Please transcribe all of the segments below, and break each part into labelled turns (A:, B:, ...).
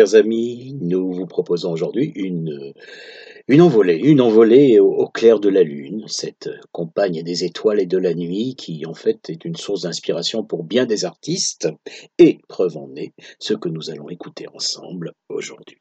A: chers amis, nous vous proposons aujourd'hui une, une envolée, une envolée au, au clair de la lune, cette compagne des étoiles et de la nuit qui en fait est une source d'inspiration pour bien des artistes et preuve en est ce que nous allons écouter ensemble aujourd'hui.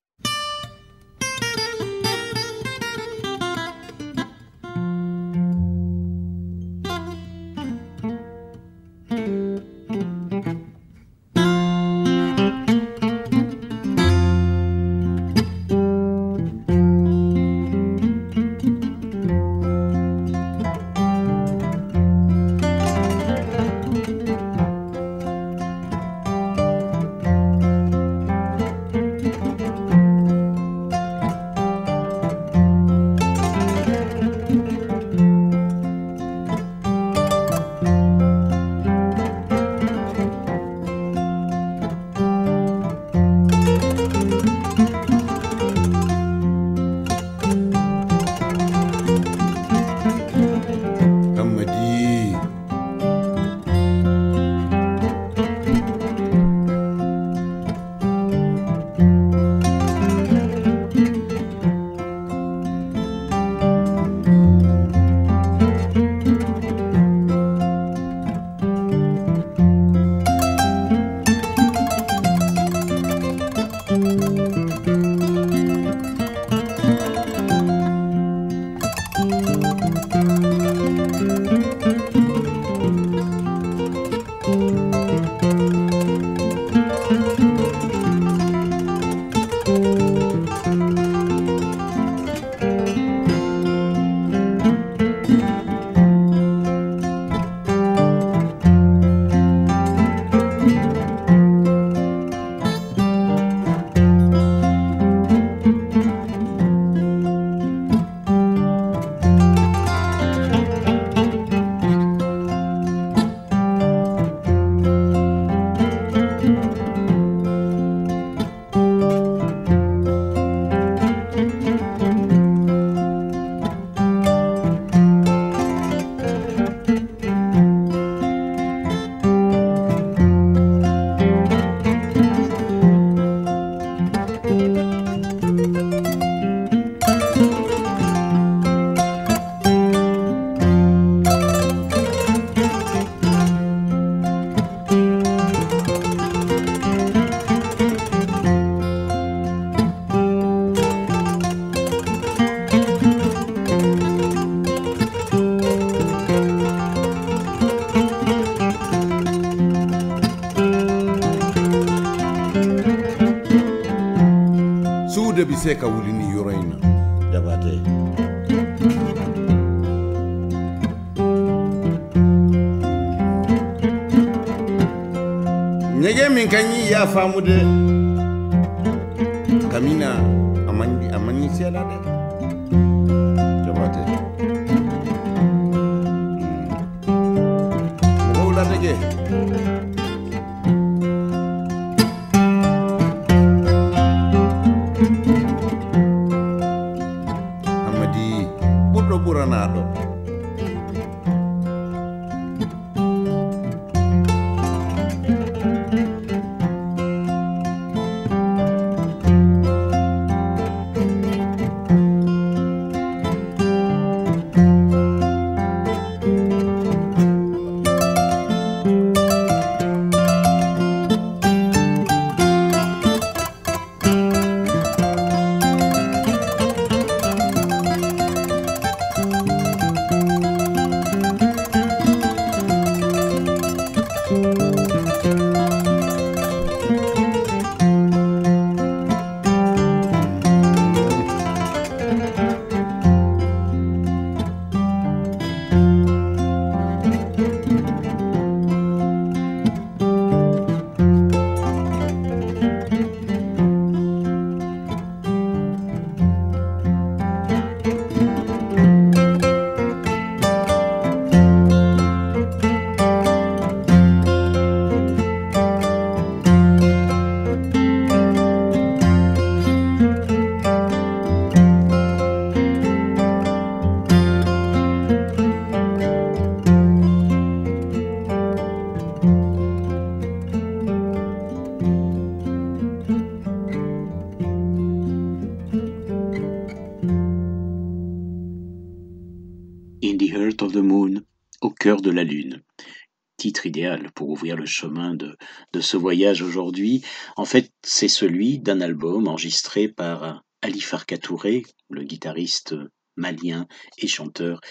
A: Chemin de, ce voyage aujourd'hui. En fait, c'est celui d'un album enregistré par Ali Farka Touré, le guitariste malien et chanteur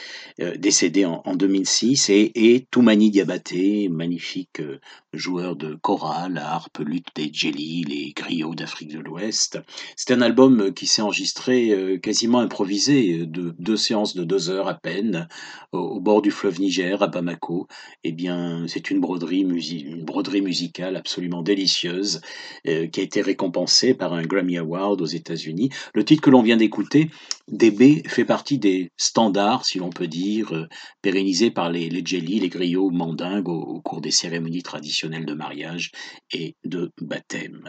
A: euh, décédé en, en 2006 et, Toumani Diabaté, magnifique euh, joueur de chorale, harpe, lutte des djeli, les griots d'Afrique de l'Ouest. C'est un album euh, qui s'est enregistré quasiment improvisé, de deux séances de deux heures à peine, au, bord du fleuve Niger, à Bamako. Eh bien, c'est une broderie, une broderie musicale absolument délicieuse qui a été récompensée par un Grammy Award aux États-Unis. Le titre que l'on vient d'écouter, DB, fait partie des standards, si l'on peut dire, euh, pérennisés par les, les les griots mandingues au cours des cérémonies traditionnelles de mariage et de baptême.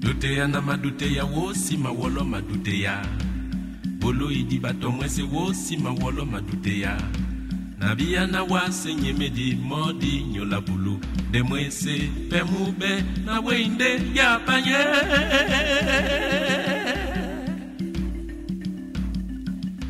B: duteya na maduteya wosi mawolo maduteya boloyidi batongwese wosi mawolo maduteya na bia na wase nyemedi modi nyola bulu. Demwese pemube na weinde yabanye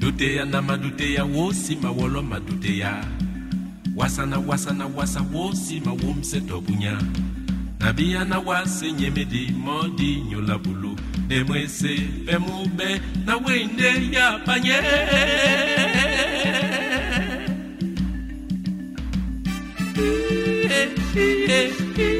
B: duteya na maduteya wosi mawolo maduteya wasa na wasa na wasa wosi mawomse tobunya nabiya na wase nyemedi modi nyola bulu. Nemwese pemube na wende ya panye Yeah, yeah, yeah.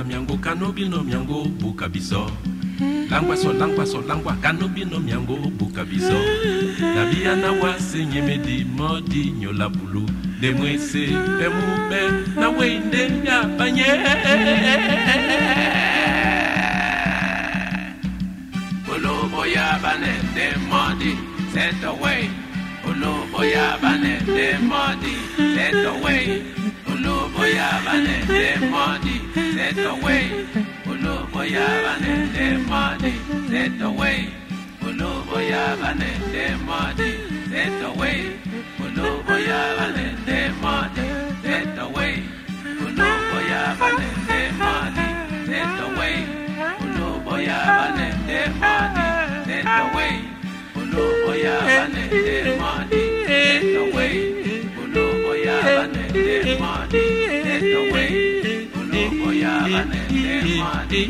B: na miango kanobi no miango buka biso. Langwa so langwa so langwa kanobi no miango buka biso. Nabia na wase nyemedi modi nyola bulu. De mwese pemube na wende ya panye Olobo ya banende modi set away. Olobo ya banende modi set away. Olobo ya banende modi let the way. Oloboya vanende money. let the way. Oloboya vanende money. let the way. Oloboya vanende money. let the way. Oloboya vanende money. let the way. Oloboya vanende money. let the way. Oloboya vanende madi, let the way. Oloboya vanende madi, let the way balẹ̀ lẹ́ máa dé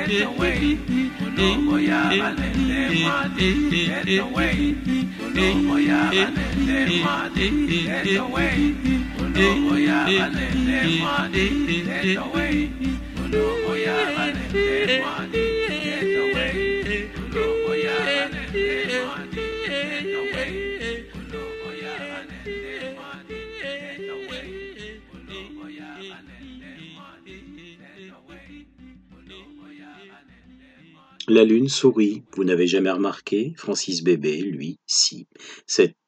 B: ẹ̀tọ́ wẹ̀yìn olóńgbò yá balẹ̀ lẹ́ máa dé ẹ̀tọ́ wẹ̀yìn olóńgbò yá balẹ̀ lẹ́ máa dé ẹ̀tọ́ wẹ̀yìn olóńgbò yá.
C: La lune sourit, vous n'avez jamais remarqué? Francis Bébé, lui, si.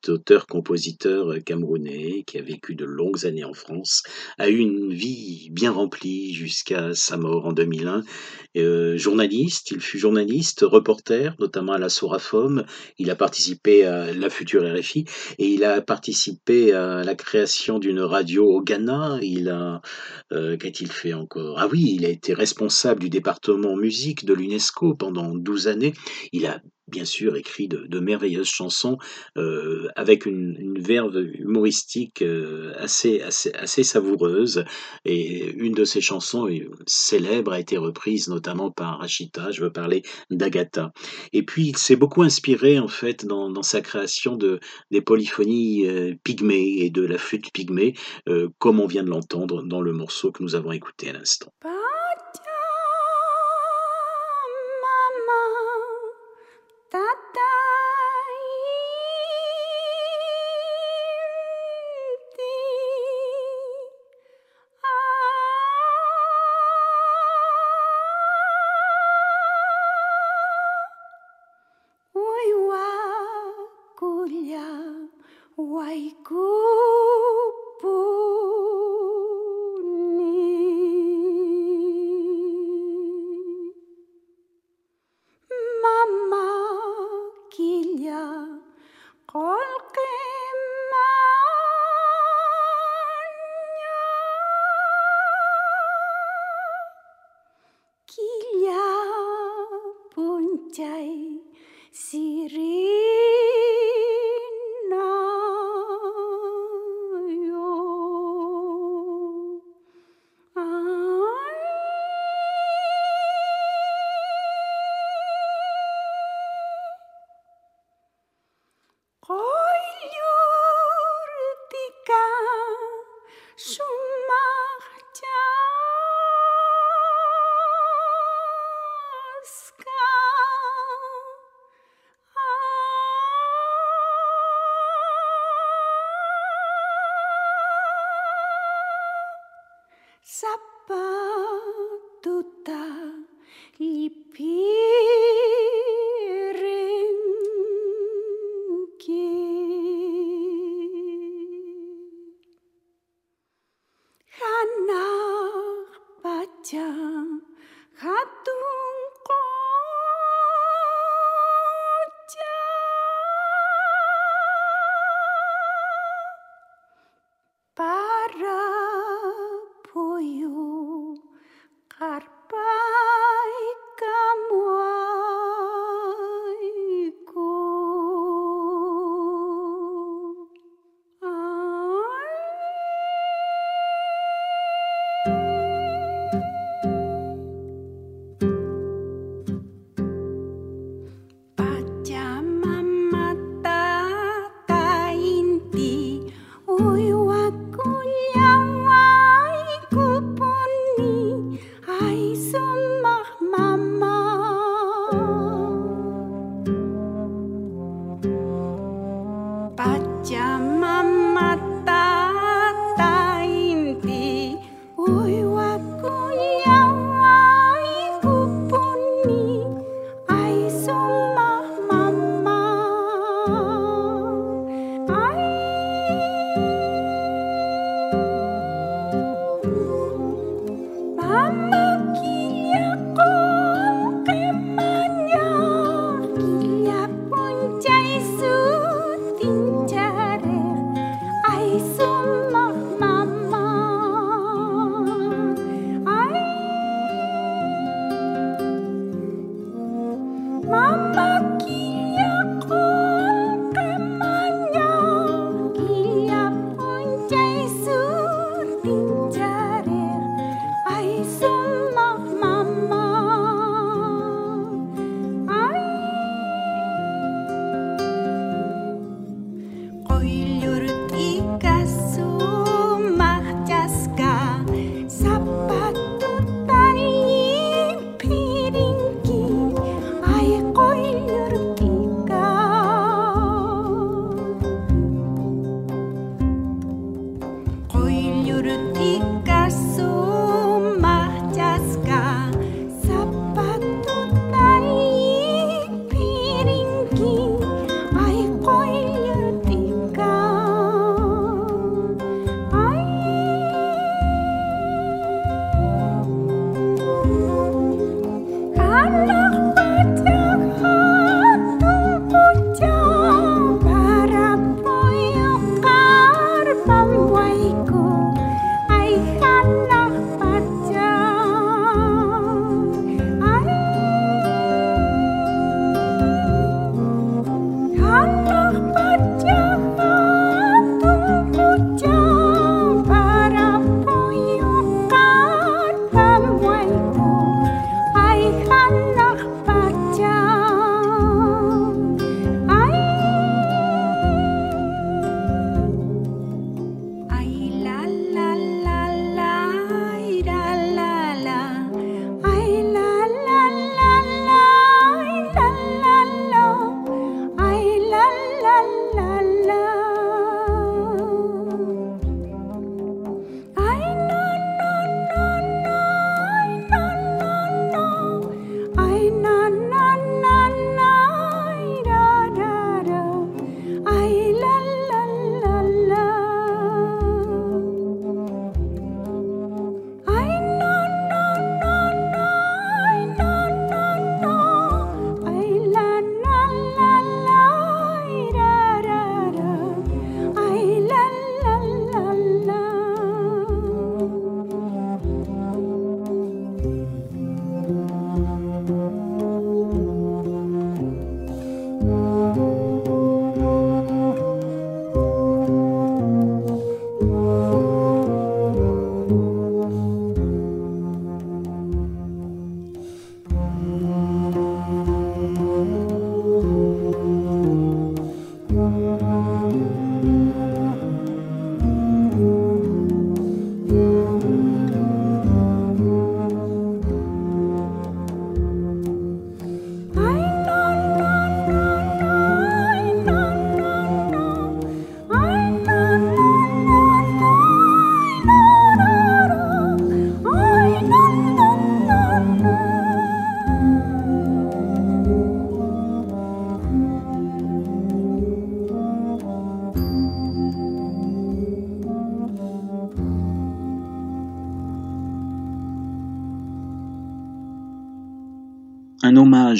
C: Auteur-compositeur camerounais qui a vécu de longues années en France, a eu une vie bien remplie jusqu'à sa mort en 2001. Euh, journaliste, il fut journaliste, reporter, notamment à la Sorafom. Il a participé à la future RFI et il a participé à la création d'une radio au Ghana. Il a, euh, qu'a-t-il fait encore? Ah oui, il a été responsable du département musique de l'UNESCO pendant 12 années. Il a bien sûr écrit de, merveilleuses chansons euh, avec une, verve humoristique euh, assez, assez, assez savoureuse. Et une de ses chansons euh, célèbres a été reprise notamment par Rachita, je veux parler d'Agatha. Et puis il s'est beaucoup inspiré en fait dans, sa création de, des polyphonies pygmées et de la flûte pygmée, comme on vient de l'entendre dans le morceau que nous avons écouté à l'instant.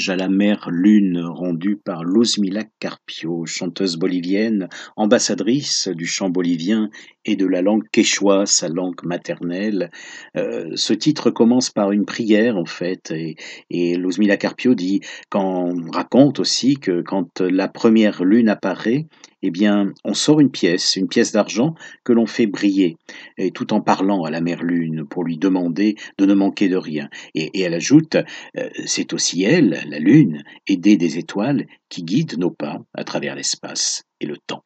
A: À la mère Lune rendu par Luzmila Carpio, chanteuse bolivienne, ambassadrice du chant bolivien et de la langue quechua, sa langue maternelle. Euh, ce titre commence par une prière en fait, et, et Carpio dit, quand, raconte aussi que quand la première lune apparaît, eh bien, on sort une pièce, une pièce d'argent que l'on fait briller, et tout en parlant à la mère lune pour lui demander de ne manquer de rien. Et, elle ajoute, euh, c'est aussi elle, la lune, aidée des étoiles, qui guide nos pas à travers l'espace et le temps.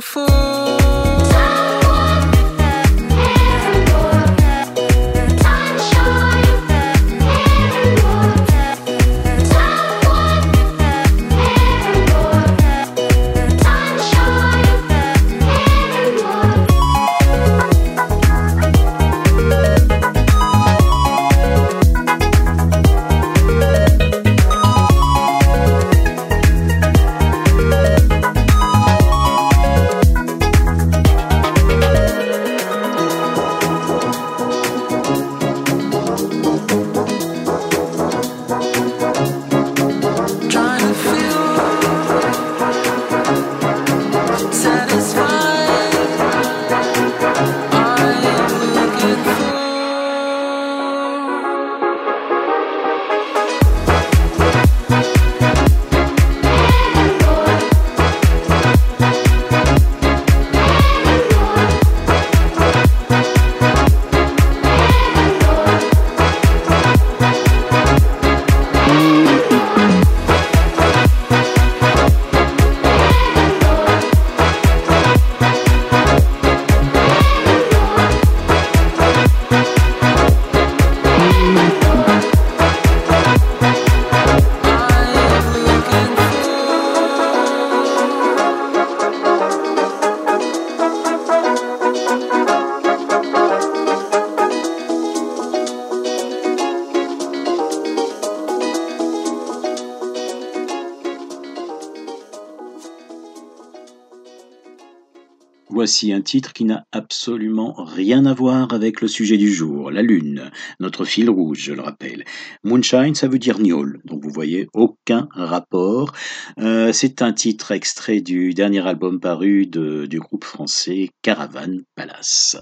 D: For.
A: Voici un titre qui n'a absolument rien à voir avec le sujet du jour, la Lune, notre fil rouge, je le rappelle. Moonshine, ça veut dire gnôle, donc vous voyez, aucun rapport. Euh, C'est un titre extrait du dernier album paru du groupe français Caravan Palace.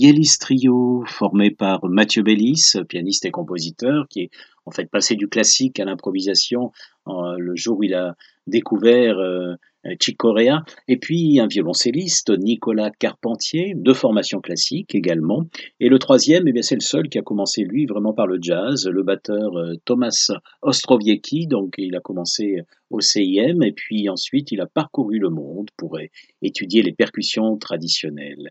A: Yélis Trio, formé par Mathieu Bellis, pianiste et compositeur, qui est en fait passé du classique à l'improvisation le jour où il a découvert euh, Chick Corea, et puis un violoncelliste, Nicolas Carpentier, de formation classique également, et le troisième, eh c'est le seul qui a commencé lui vraiment par le jazz, le batteur euh, Thomas Ostrowiecki, donc il a commencé au CIM, et puis ensuite il a parcouru le monde pour étudier les percussions traditionnelles.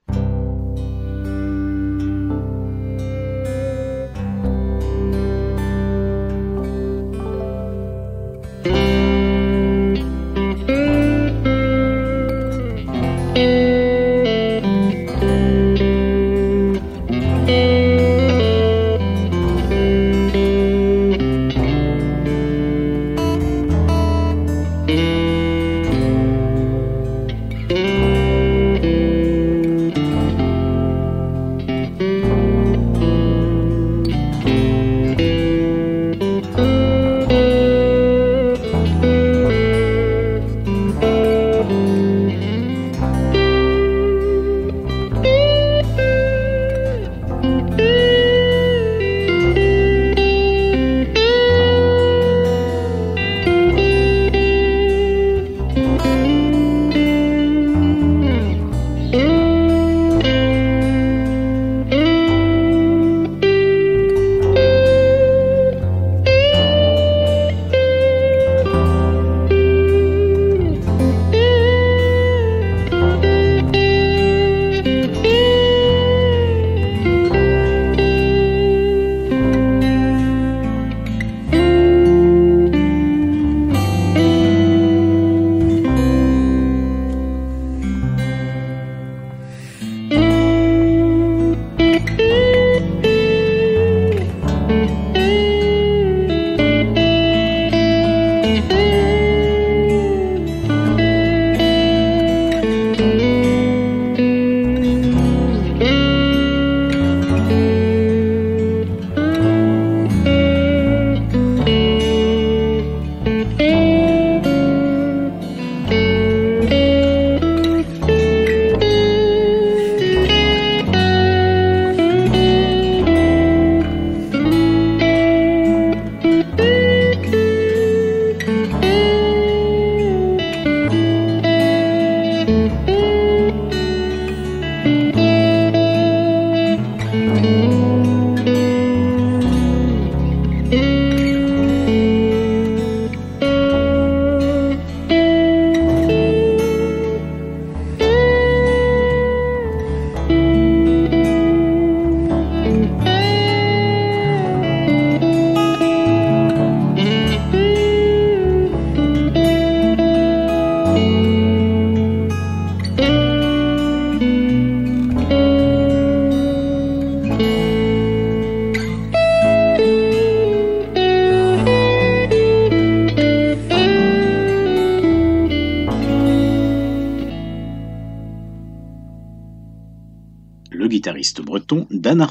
A: Dan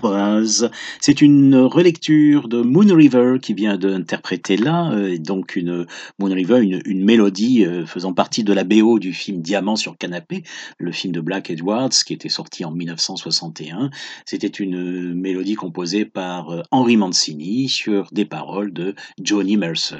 A: C'est une relecture de Moon River qui vient d'interpréter là, euh, donc une Moon River, une, mélodie euh, faisant partie de la BO du film Diamant sur canapé, le film de Black Edwards qui était sorti en 1961. C'était une mélodie composée par euh, Henry Mancini sur des paroles de Johnny Mercer.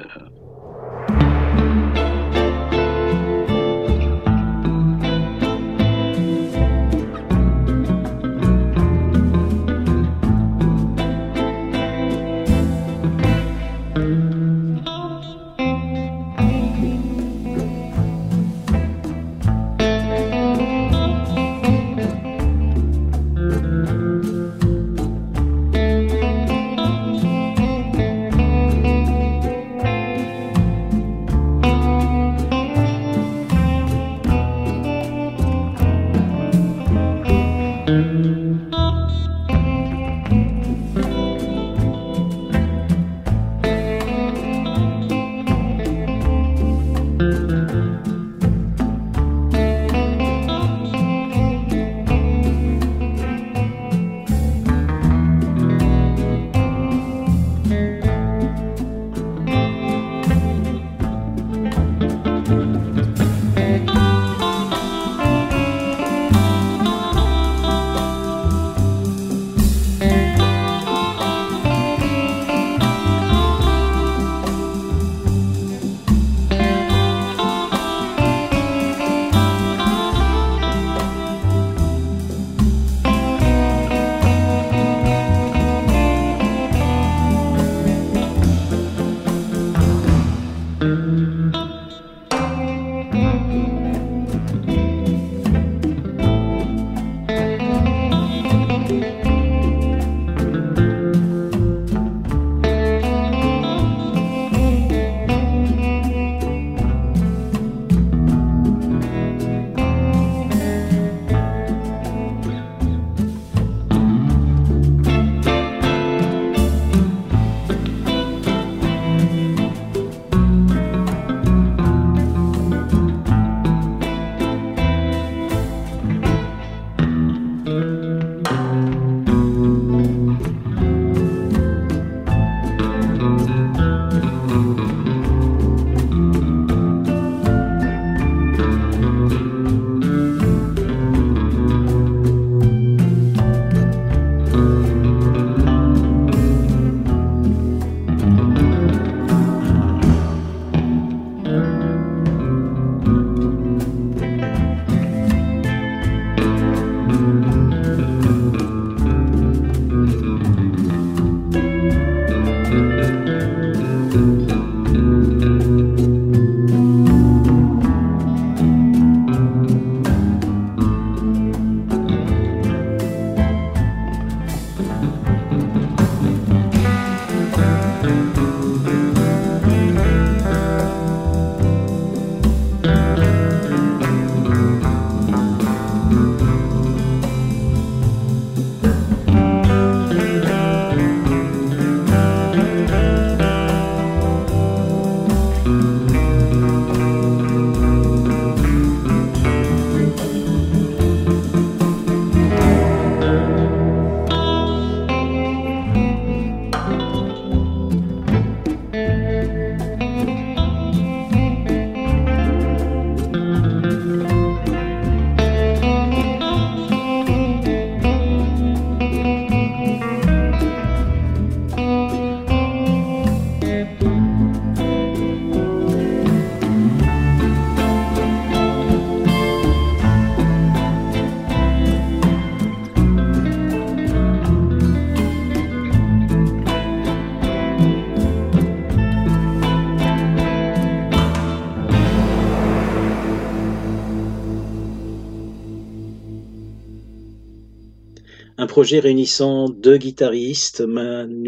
A: Projet réunissant deux guitaristes,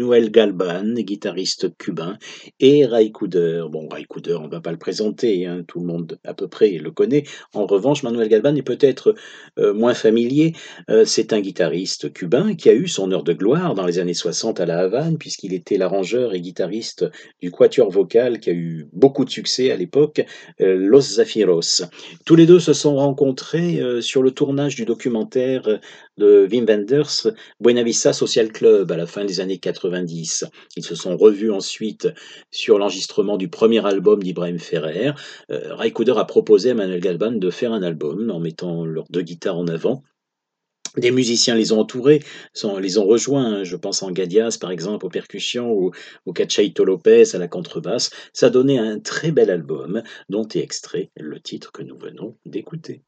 A: Manuel Galban, guitariste cubain, et Ray Cooder. Bon, Ray Cooder, on ne va pas le présenter, hein, tout le monde à peu près le connaît. En revanche, Manuel Galban est peut-être euh, moins familier. Euh, c'est un guitariste cubain qui a eu son heure de gloire dans les années 60 à La Havane, puisqu'il était l'arrangeur et guitariste du quatuor vocal qui a eu beaucoup de succès à l'époque, euh, Los Zafiros. Tous les deux se sont rencontrés sur le tournage du documentaire de Wim Wenders, Buena Vista Social Club, à la fin des années 90. Ils se sont revus ensuite sur l'enregistrement du premier album d'Ibrahim Ferrer. Euh, Ray Cooder a proposé à Manuel Galban de faire un album en mettant leurs deux guitares en avant. Des musiciens les ont entourés, les ont rejoints. Je pense en Gadias, par exemple, aux percussions, ou au Cachaito Lopez à la contrebasse. Ça donnait un très bel album dont est extrait le titre que nous venons d'écouter.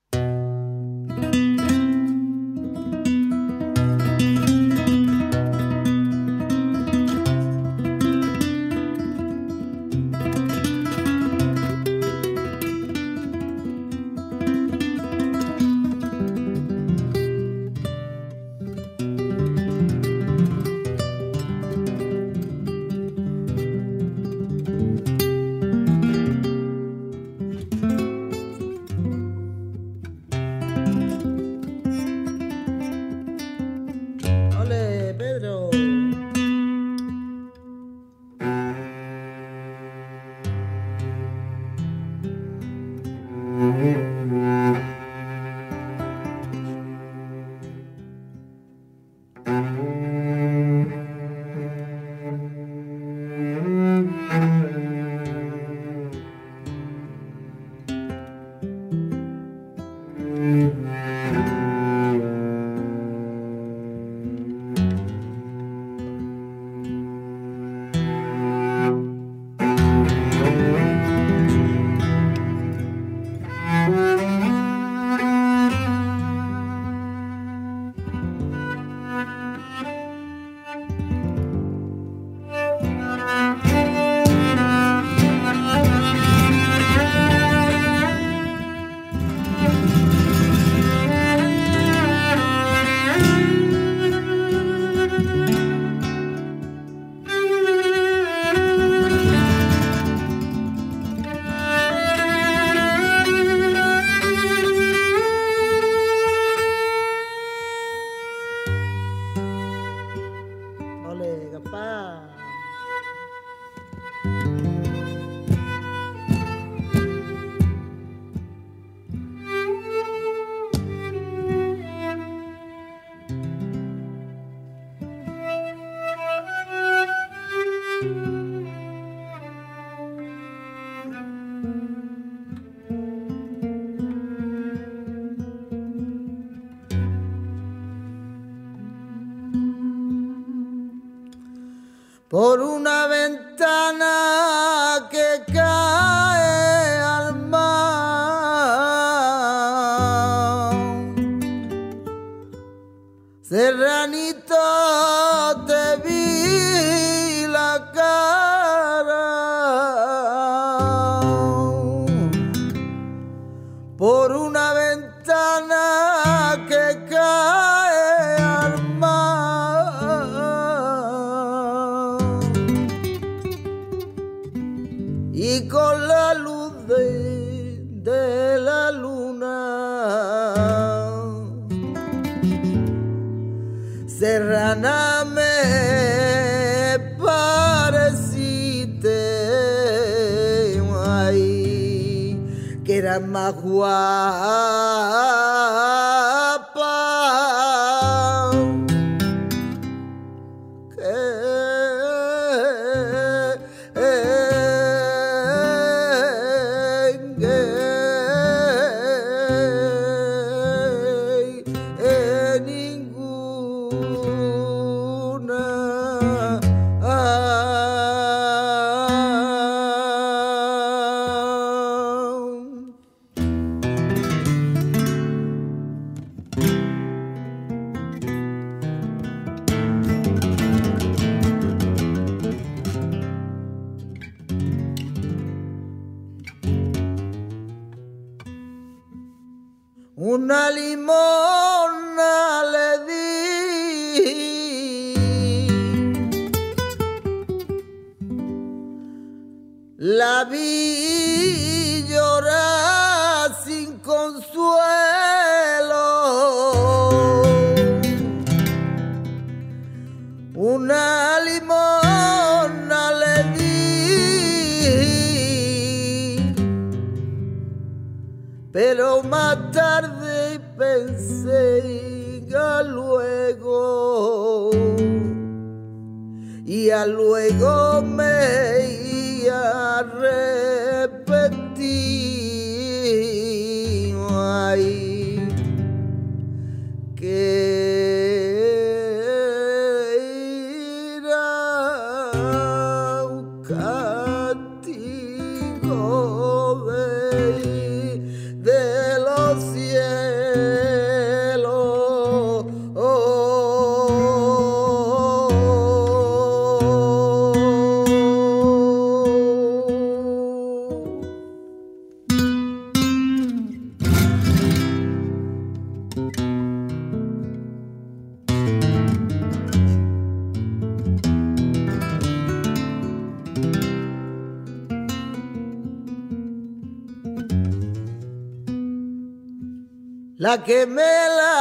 E: Serrana me pareciste ay, que era La que me lavo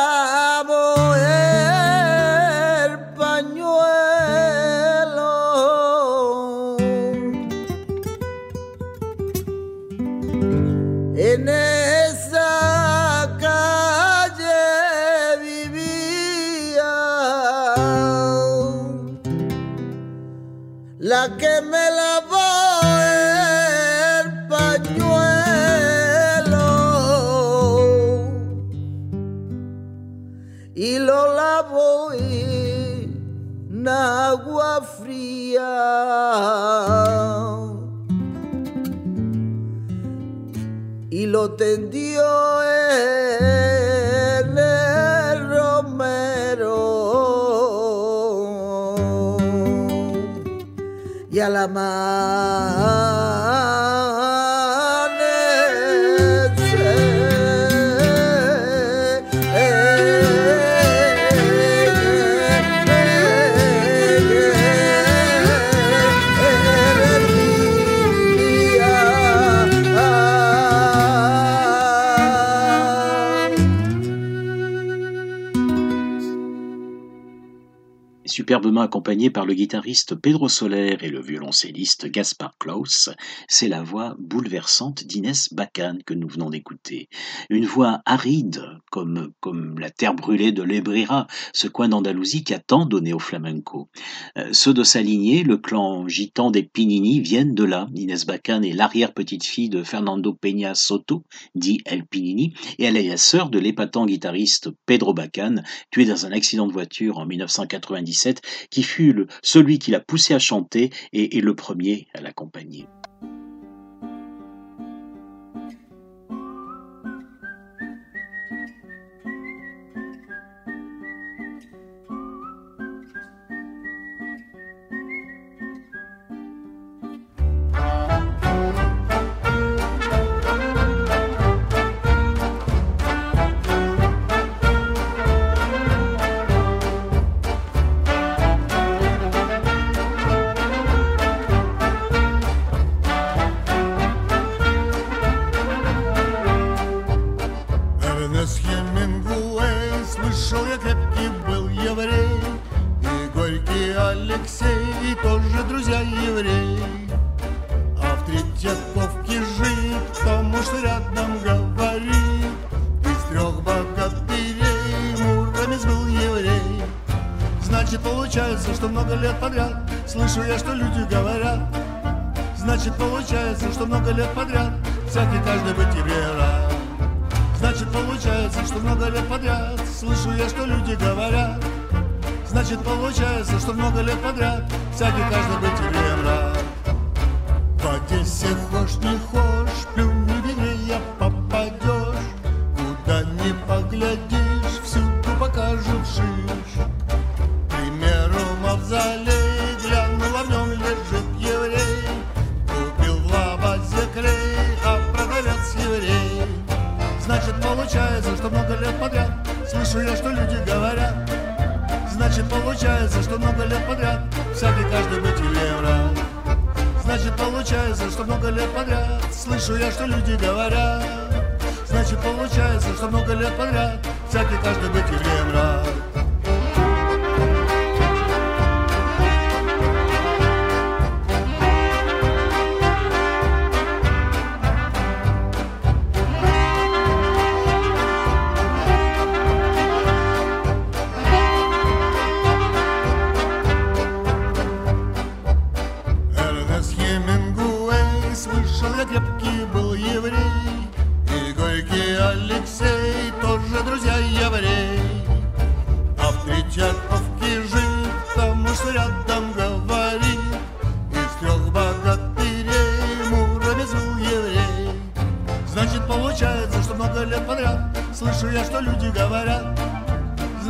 A: Accompagné par le guitariste Pedro Soler et le violoncelliste Gaspar Klaus, c'est la voix bouleversante d'Inès Bacan que nous venons d'écouter. Une voix aride, comme, la terre brûlée de l'Ebrira, ce coin d'Andalousie qui a tant donné au flamenco. Euh, ceux de sa le clan gitan des Pinini, viennent de là. Inès Bacan est l'arrière-petite-fille de Fernando Peña Soto, dit El Pinini, et elle est la sœur de l'épatant guitariste Pedro Bacan, tué dans un accident de voiture en 1997 1977, qui fut celui qui l'a poussé à chanter et, et le premier à l'accompagner.
F: Еврей, И Горький Алексей, тоже друзья евреи. А в Третьяковке жить, потому что рядом говорит, Из трех богатырей Муромец был еврей. Значит, получается, что много лет подряд Слышу я, что люди говорят Значит, получается, что много лет подряд Всякий каждый быть евреем рад Значит, получается, что много лет подряд Слышу я, что люди говорят Значит, получается, что много лет подряд Всякий каждый быть евреем рад В Одессе хошь не хошь Плюнь в еврея попадешь. Куда ни поглядишь Всюду покажут шиш К примеру, мавзолей Глянул, а в нем лежит еврей. Купил в лабазе клей А продавец еврей. Значит, получается, что много лет подряд Слышу я, что люди говорят Значит, получается, что много лет подряд Всякий каждый быть евреем рад Значит, получается, что много лет подряд Слышу я, что люди говорят. Значит, получается, что много лет подряд Всякий каждый быть евреем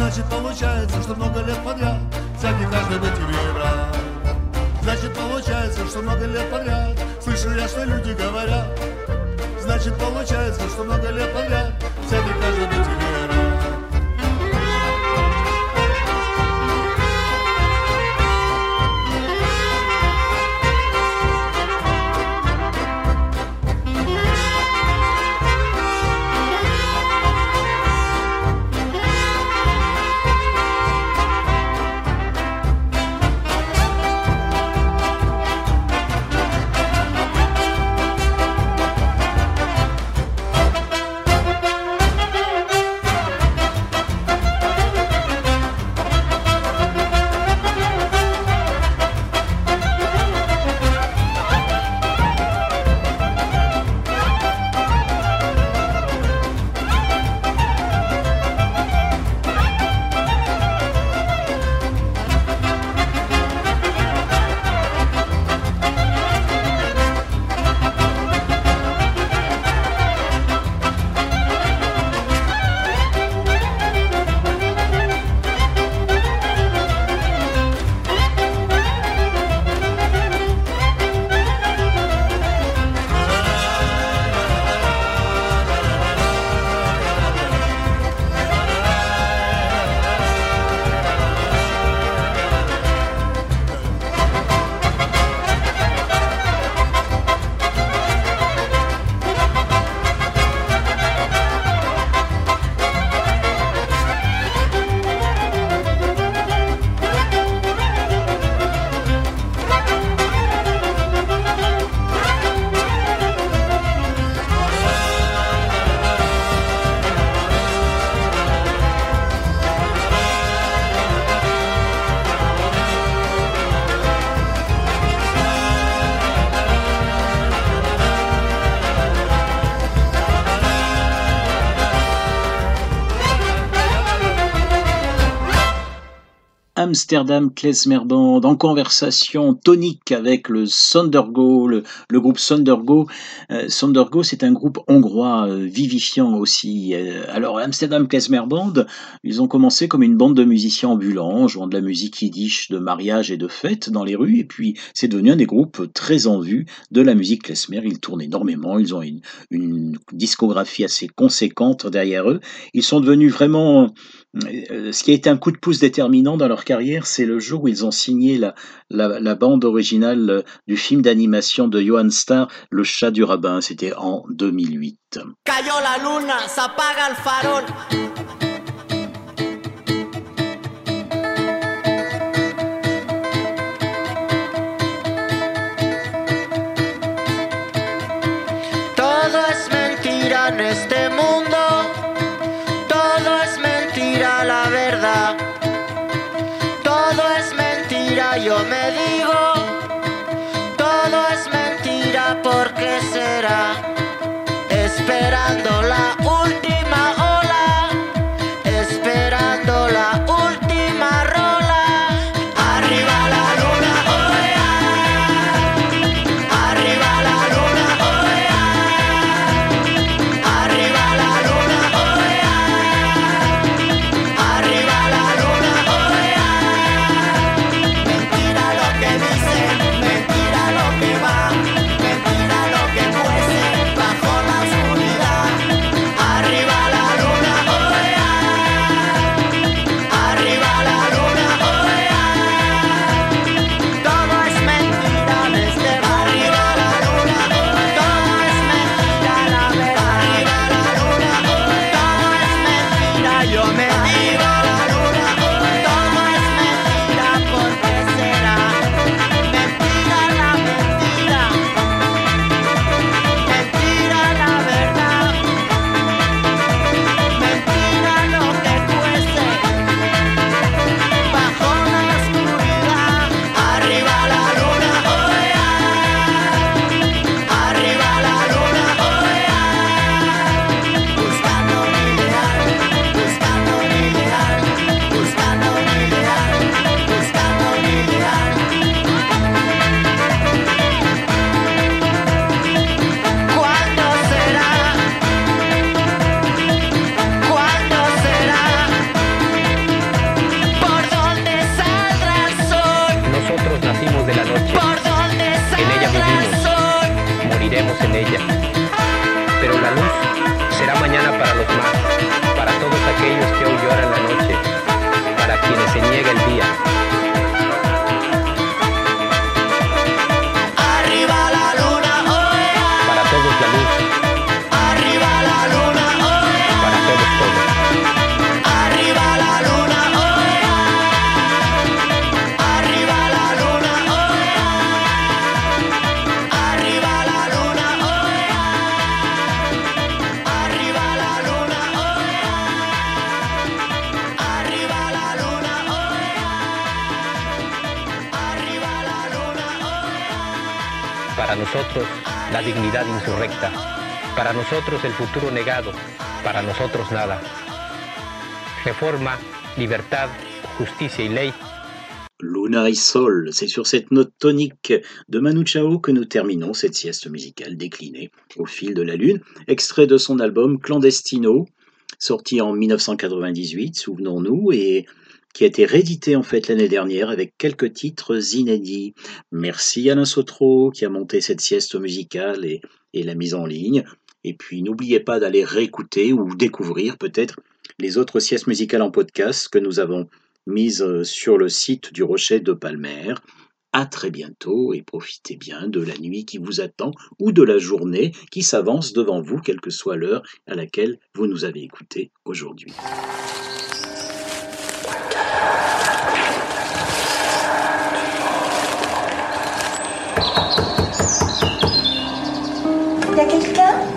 F: Значит, получается, что много лет подряд Всякий каждый быть евреем рад Значит, получается, что много лет подряд Слышу я, что люди говорят. Значит, получается, что много лет подряд Всякий каждый быть евреем
A: l'Amsterdam Klezmer Band en conversation tonique avec le Sondergo, le, groupe Sondergo. Euh, Sondergo, c'est un groupe hongrois euh, vivifiant aussi. Euh, alors, Amsterdam Klezmer Band, ils ont commencé comme une bande de musiciens ambulants, jouant de la musique yiddish de mariage et de fête dans les rues, et puis c'est devenu un des groupes très en vue de la musique klezmer. Ils tournent énormément, ils ont une, discographie assez conséquente derrière eux. Ils sont devenus vraiment ce qui a été un coup de pouce déterminant dans leur carrière, c'est le jour où ils ont signé la, bande originale euh, du film d'animation de Johan Starr, Le chat du rabbin. C'était en 2008.
G: Cayó la luna, s'apaga el farol. Todo es mentira en este la
H: insurrecta. Para nosotros el futuro negado, para nosotros nada. Reforma, libertad, justicia y ley.
A: Luna et Sol, c'est sur cette note tonique de Manu Chao que nous terminons cette sieste musicale déclinée au fil de la lune, extrait de son album Clandestino, sorti en 1998, souvenons-nous, et qui a été réédité en fait l'année dernière avec quelques titres inédits. Merci Alain Sotro qui a monté cette sieste musicale et, et la mise en ligne. Et puis n'oubliez pas d'aller réécouter ou découvrir peut-être les autres siestes musicales en podcast que nous avons mises euh, sur le site du Rocher de Palmer. À très bientôt et profitez bien de la nuit qui vous attend ou de la journée qui s'avance devant vous, quelle que soit l'heure à laquelle vous nous avez écouté aujourd'hui.
I: Il y a quelqu'un?